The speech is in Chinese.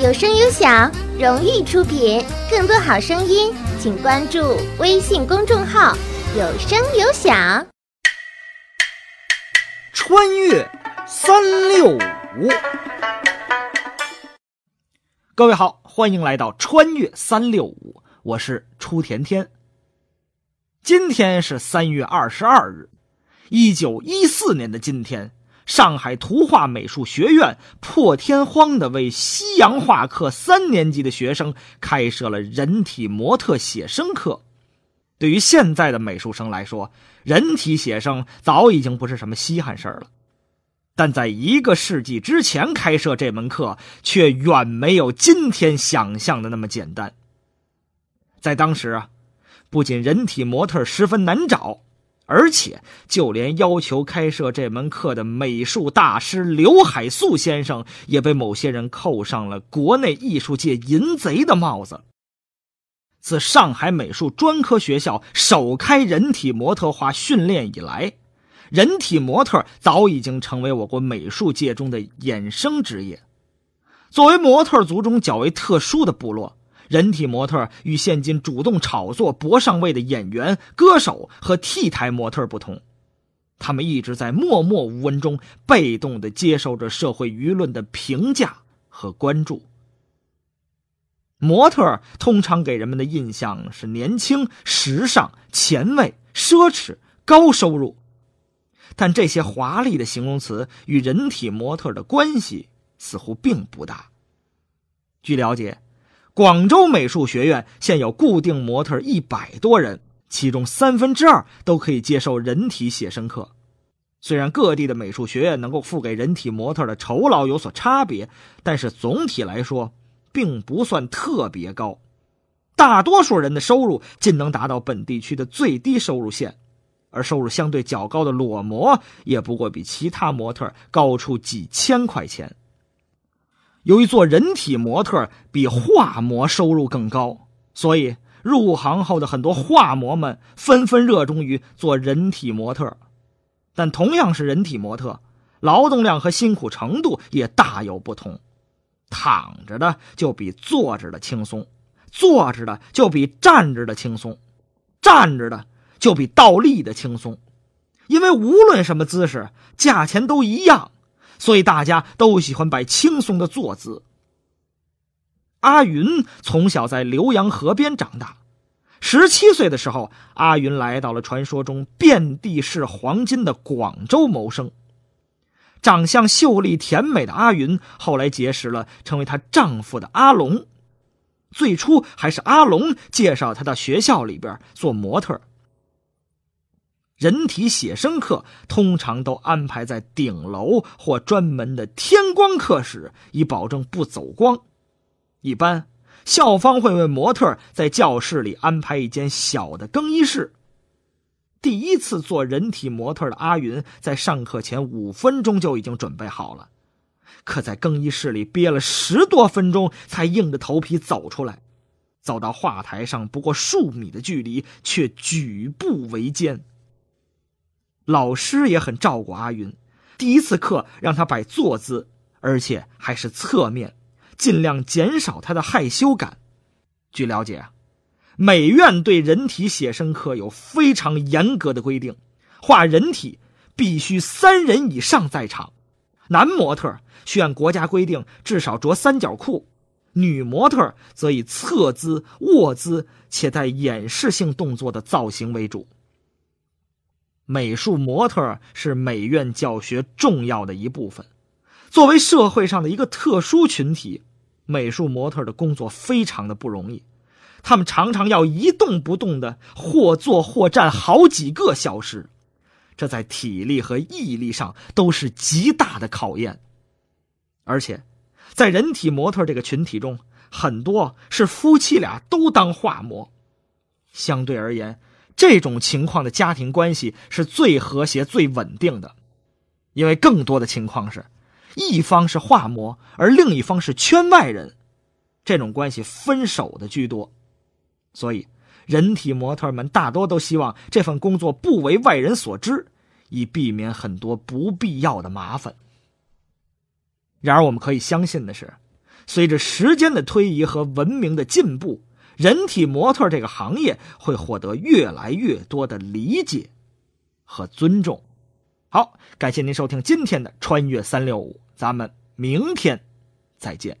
有声有响，荣誉出品。更多好声音，请关注微信公众号“有声有响”。穿越三六五，各位好，欢迎来到穿越三六五，我是初甜甜。今天是三月二十二日，一九一四年的今天。上海图画美术学院破天荒的为西洋画课三年级的学生开设了人体模特写生课。对于现在的美术生来说，人体写生早已经不是什么稀罕事儿了。但在一个世纪之前开设这门课，却远没有今天想象的那么简单。在当时啊，不仅人体模特十分难找。而且，就连要求开设这门课的美术大师刘海粟先生，也被某些人扣上了国内艺术界淫贼的帽子。自上海美术专科学校首开人体模特画训练以来，人体模特早已经成为我国美术界中的衍生职业。作为模特族中较为特殊的部落。人体模特与现今主动炒作博上位的演员、歌手和 T 台模特不同，他们一直在默默无闻中被动地接受着社会舆论的评价和关注。模特通常给人们的印象是年轻、时尚、前卫、奢侈、高收入，但这些华丽的形容词与人体模特的关系似乎并不大。据了解。广州美术学院现有固定模特一百多人，其中三分之二都可以接受人体写生课。虽然各地的美术学院能够付给人体模特的酬劳有所差别，但是总体来说并不算特别高。大多数人的收入仅能达到本地区的最低收入线，而收入相对较高的裸模也不过比其他模特高出几千块钱。由于做人体模特比画模收入更高，所以入行后的很多画模们纷纷热衷于做人体模特。但同样是人体模特，劳动量和辛苦程度也大有不同。躺着的就比坐着的轻松，坐着的就比站着的轻松，站着的就比倒立的轻松。因为无论什么姿势，价钱都一样。所以大家都喜欢摆轻松的坐姿。阿云从小在浏阳河边长大，十七岁的时候，阿云来到了传说中遍地是黄金的广州谋生。长相秀丽甜美的阿云，后来结识了成为她丈夫的阿龙。最初还是阿龙介绍她到学校里边做模特。人体写生课通常都安排在顶楼或专门的天光课室，以保证不走光。一般校方会为模特在教室里安排一间小的更衣室。第一次做人体模特的阿云，在上课前五分钟就已经准备好了，可在更衣室里憋了十多分钟，才硬着头皮走出来。走到画台上不过数米的距离，却举步维艰。老师也很照顾阿云，第一次课让他摆坐姿，而且还是侧面，尽量减少他的害羞感。据了解，美院对人体写生课有非常严格的规定，画人体必须三人以上在场，男模特需按国家规定至少着三角裤，女模特则以侧姿、卧姿且带演示性动作的造型为主。美术模特是美院教学重要的一部分。作为社会上的一个特殊群体，美术模特的工作非常的不容易。他们常常要一动不动的或坐或站好几个小时，这在体力和毅力上都是极大的考验。而且，在人体模特这个群体中，很多是夫妻俩都当画模，相对而言。这种情况的家庭关系是最和谐、最稳定的，因为更多的情况是，一方是画模，而另一方是圈外人，这种关系分手的居多，所以人体模特们大多都希望这份工作不为外人所知，以避免很多不必要的麻烦。然而，我们可以相信的是，随着时间的推移和文明的进步，人体模特这个行业会获得越来越多的理解和尊重。好，感谢您收听今天的《穿越三六五》，咱们明天再见。